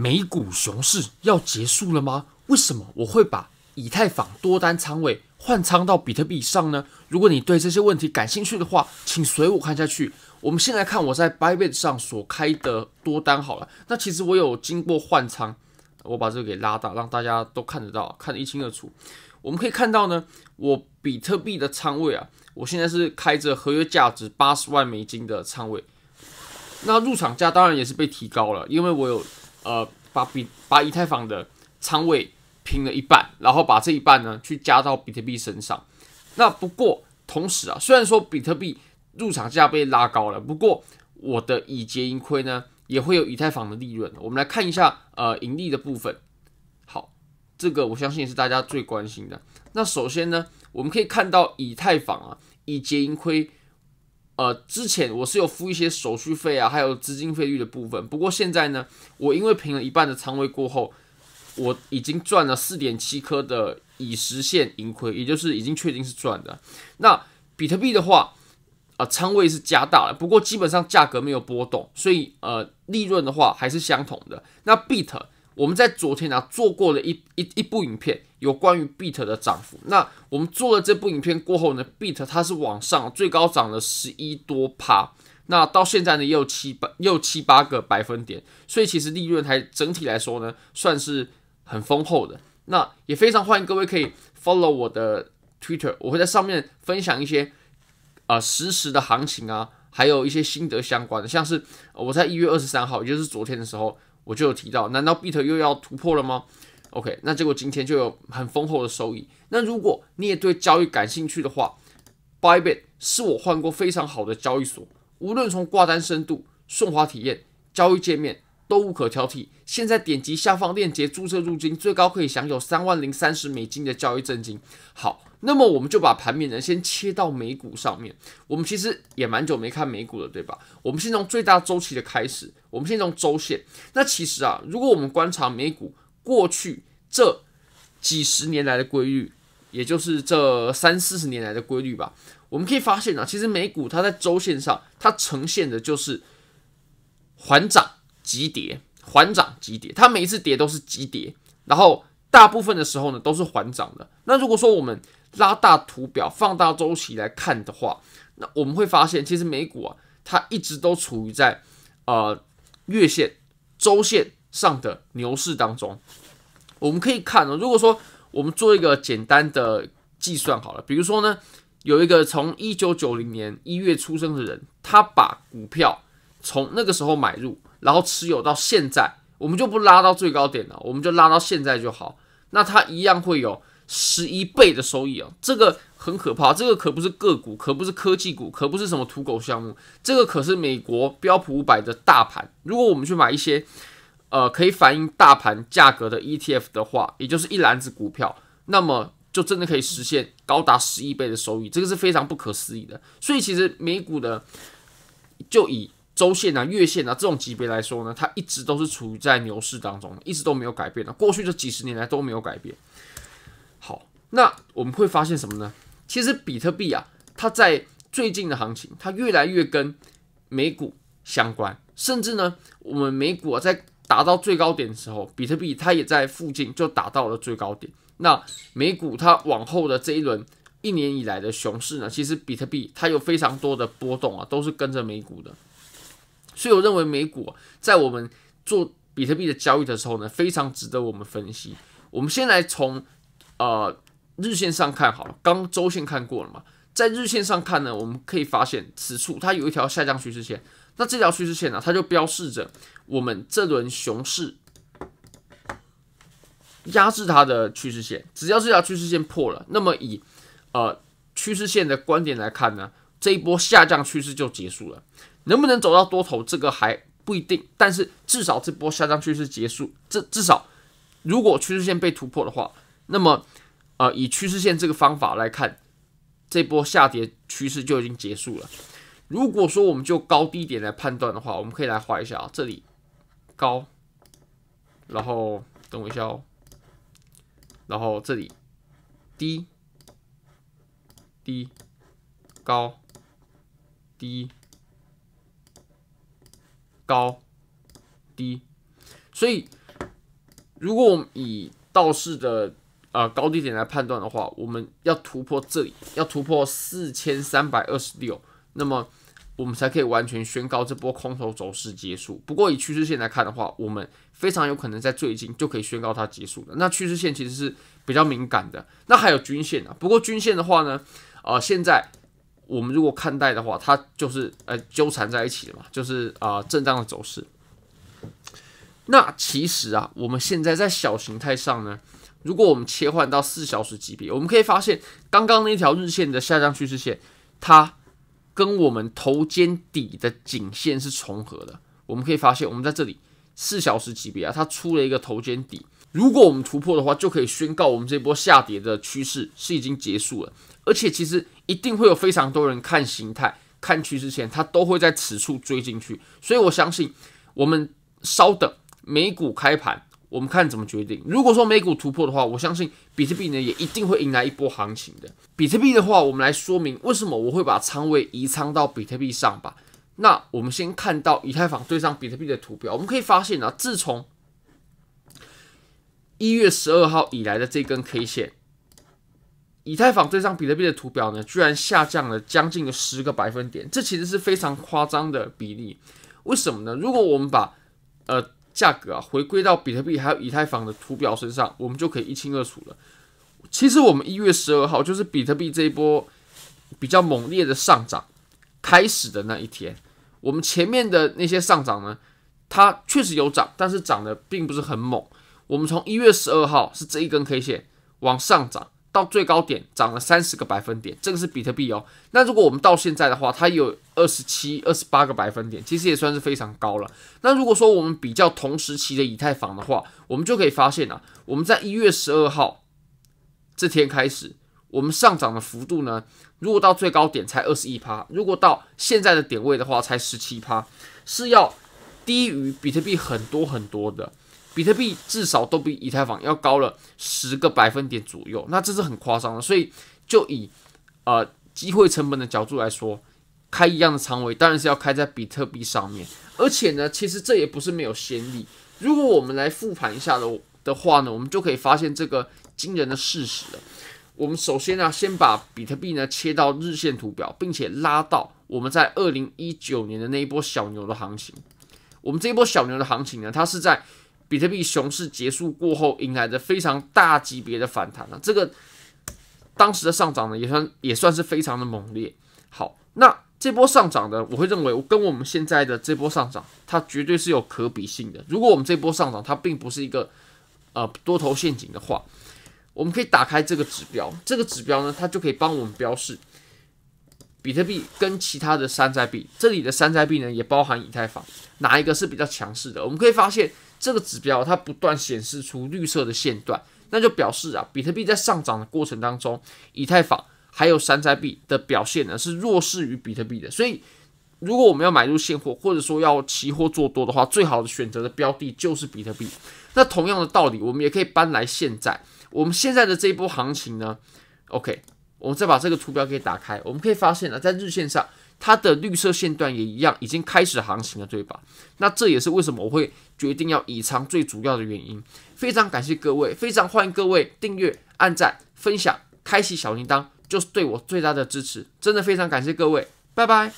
美股熊市要结束了吗？为什么我会把以太坊多单仓位换仓到比特币上呢？如果你对这些问题感兴趣的话，请随我看下去。我们先来看我在 Bybit 上所开的多单好了。那其实我有经过换仓，我把这个给拉大，让大家都看得到，看得一清二楚。我们可以看到呢，我比特币的仓位啊，我现在是开着合约价值八十万美金的仓位。那入场价当然也是被提高了，因为我有呃把比把以太坊的仓位平了一半，然后把这一半呢去加到比特币身上。那不过同时啊，虽然说比特币入场价被拉高了，不过我的以结盈亏呢也会有以太坊的利润。我们来看一下呃盈利的部分。好，这个我相信是大家最关心的。那首先呢，我们可以看到以太坊啊以结盈亏，呃之前我是有付一些手续费啊，还有资金费率的部分。不过现在呢，我因为平了一半的仓位过后，我已经赚了四点七颗的已实现盈亏，也就是已经确定是赚的。那比特币的话。啊，仓位是加大了，不过基本上价格没有波动，所以呃，利润的话还是相同的。那 Beat 我们在昨天啊做过了一一一部影片，有关于 Beat 的涨幅。那我们做了这部影片过后呢，Beat 它是往上最高涨了十一多趴，那到现在呢也有七八也有七八个百分点，所以其实利润还整体来说呢算是很丰厚的。那也非常欢迎各位可以 follow 我的 Twitter，我会在上面分享一些。啊，实时的行情啊，还有一些心得相关的，像是我在一月二十三号，也就是昨天的时候，我就有提到，难道 Beat 又要突破了吗？OK，那结果今天就有很丰厚的收益。那如果你也对交易感兴趣的话，Bybit 是我换过非常好的交易所，无论从挂单深度、顺滑体验、交易界面都无可挑剔。现在点击下方链接注册入金，最高可以享有三万零三十美金的交易赠金。好。那么我们就把盘面呢先切到美股上面。我们其实也蛮久没看美股了，对吧？我们先从最大周期的开始，我们先从周线。那其实啊，如果我们观察美股过去这几十年来的规律，也就是这三四十年来的规律吧，我们可以发现啊，其实美股它在周线上它呈现的就是缓涨急跌，缓涨急跌，它每一次跌都是急跌，然后大部分的时候呢都是缓涨的。那如果说我们拉大图表，放大周期来看的话，那我们会发现，其实美股啊，它一直都处于在呃月线、周线上的牛市当中。我们可以看哦，如果说我们做一个简单的计算好了，比如说呢，有一个从一九九零年一月出生的人，他把股票从那个时候买入，然后持有到现在，我们就不拉到最高点了，我们就拉到现在就好，那他一样会有。十一倍的收益啊，这个很可怕。这个可不是个股，可不是科技股，可不是什么土狗项目，这个可是美国标普五百的大盘。如果我们去买一些呃可以反映大盘价格的 ETF 的话，也就是一篮子股票，那么就真的可以实现高达十一倍的收益，这个是非常不可思议的。所以其实美股的就以周线啊、月线啊这种级别来说呢，它一直都是处于在牛市当中，一直都没有改变的。过去这几十年来都没有改变。那我们会发现什么呢？其实比特币啊，它在最近的行情，它越来越跟美股相关，甚至呢，我们美股啊在达到最高点的时候，比特币它也在附近就达到了最高点。那美股它往后的这一轮一年以来的熊市呢，其实比特币它有非常多的波动啊，都是跟着美股的。所以我认为美股，在我们做比特币的交易的时候呢，非常值得我们分析。我们先来从。呃，日线上看好了，刚周线看过了嘛，在日线上看呢，我们可以发现此处它有一条下降趋势线，那这条趋势线呢，它就标示着我们这轮熊市压制它的趋势线，只要这条趋势线破了，那么以呃趋势线的观点来看呢，这一波下降趋势就结束了，能不能走到多头，这个还不一定，但是至少这波下降趋势结束，这至少如果趋势线被突破的话。那么，呃，以趋势线这个方法来看，这波下跌趋势就已经结束了。如果说我们就高低点来判断的话，我们可以来画一下啊，这里高，然后等我一下哦，然后这里低，低，高，低，高，低，所以如果我们以道士的呃高低点来判断的话，我们要突破这里，要突破四千三百二十六，那么我们才可以完全宣告这波空头走势结束。不过以趋势线来看的话，我们非常有可能在最近就可以宣告它结束了。那趋势线其实是比较敏感的，那还有均线啊。不过均线的话呢，呃，现在我们如果看待的话，它就是呃纠缠在一起的嘛，就是啊、震荡的走势。那其实啊，我们现在在小形态上呢，如果我们切换到四小时级别，我们可以发现，刚刚那条日线的下降趋势线，它跟我们头肩底的颈线是重合的。我们可以发现，我们在这里四小时级别啊，它出了一个头肩底。如果我们突破的话，就可以宣告我们这波下跌的趋势是已经结束了。而且，其实一定会有非常多人看形态、看趋势线，他都会在此处追进去。所以我相信，我们稍等。美股开盘，我们看怎么决定。如果说美股突破的话，我相信比特币呢也一定会迎来一波行情的。比特币的话，我们来说明为什么我会把仓位移仓到比特币上吧。那我们先看到以太坊对上比特币的图表，我们可以发现啊，自从一月十二号以来的这根 K 线，以太坊对上比特币的图表呢，居然下降了将近十个百分点，这其实是非常夸张的比例。为什么呢？如果我们把呃价格啊，回归到比特币还有以太坊的图表身上，我们就可以一清二楚了。其实我们一月十二号就是比特币这一波比较猛烈的上涨开始的那一天。我们前面的那些上涨呢，它确实有涨，但是涨得并不是很猛。我们从一月十二号是这一根 K 线往上涨。到最高点涨了三十个百分点，这个是比特币哦。那如果我们到现在的话，它有二十七、二十八个百分点，其实也算是非常高了。那如果说我们比较同时期的以太坊的话，我们就可以发现啊，我们在一月十二号这天开始，我们上涨的幅度呢，如果到最高点才二十一趴，如果到现在的点位的话才十七趴，是要低于比特币很多很多的。比特币至少都比以太坊要高了十个百分点左右，那这是很夸张的。所以就以呃机会成本的角度来说，开一样的仓位当然是要开在比特币上面。而且呢，其实这也不是没有先例。如果我们来复盘一下的的话呢，我们就可以发现这个惊人的事实了。我们首先呢、先把比特币呢切到日线图表，并且拉到我们在二零一九年的那一波小牛的行情。我们这一波小牛的行情呢，它是在比特币熊市结束过后，迎来的非常大级别的反弹啊，这个当时的上涨呢，也算也算是非常的猛烈。好，那这波上涨呢，我会认为我跟我们现在的这波上涨，它绝对是有可比性的。如果我们这波上涨它并不是一个呃多头陷阱的话，我们可以打开这个指标，这个指标呢，它就可以帮我们标示比特币跟其他的山寨币，这里的山寨币呢，也包含以太坊，哪一个是比较强势的？我们可以发现。这个指标它不断显示出绿色的线段，那就表示啊，比特币在上涨的过程当中，以太坊还有山寨币的表现呢是弱势于比特币的。所以，如果我们要买入现货，或者说要期货做多的话，最好的选择的标的就是比特币。那同样的道理，我们也可以搬来现在，我们现在的这一波行情呢，OK，我们再把这个图表给打开，我们可以发现呢，在日线上。它的绿色线段也一样，已经开始航行了，对吧？那这也是为什么我会决定要移仓最主要的原因。非常感谢各位，非常欢迎各位订阅、按赞、分享、开启小铃铛，就是对我最大的支持。真的非常感谢各位，拜拜。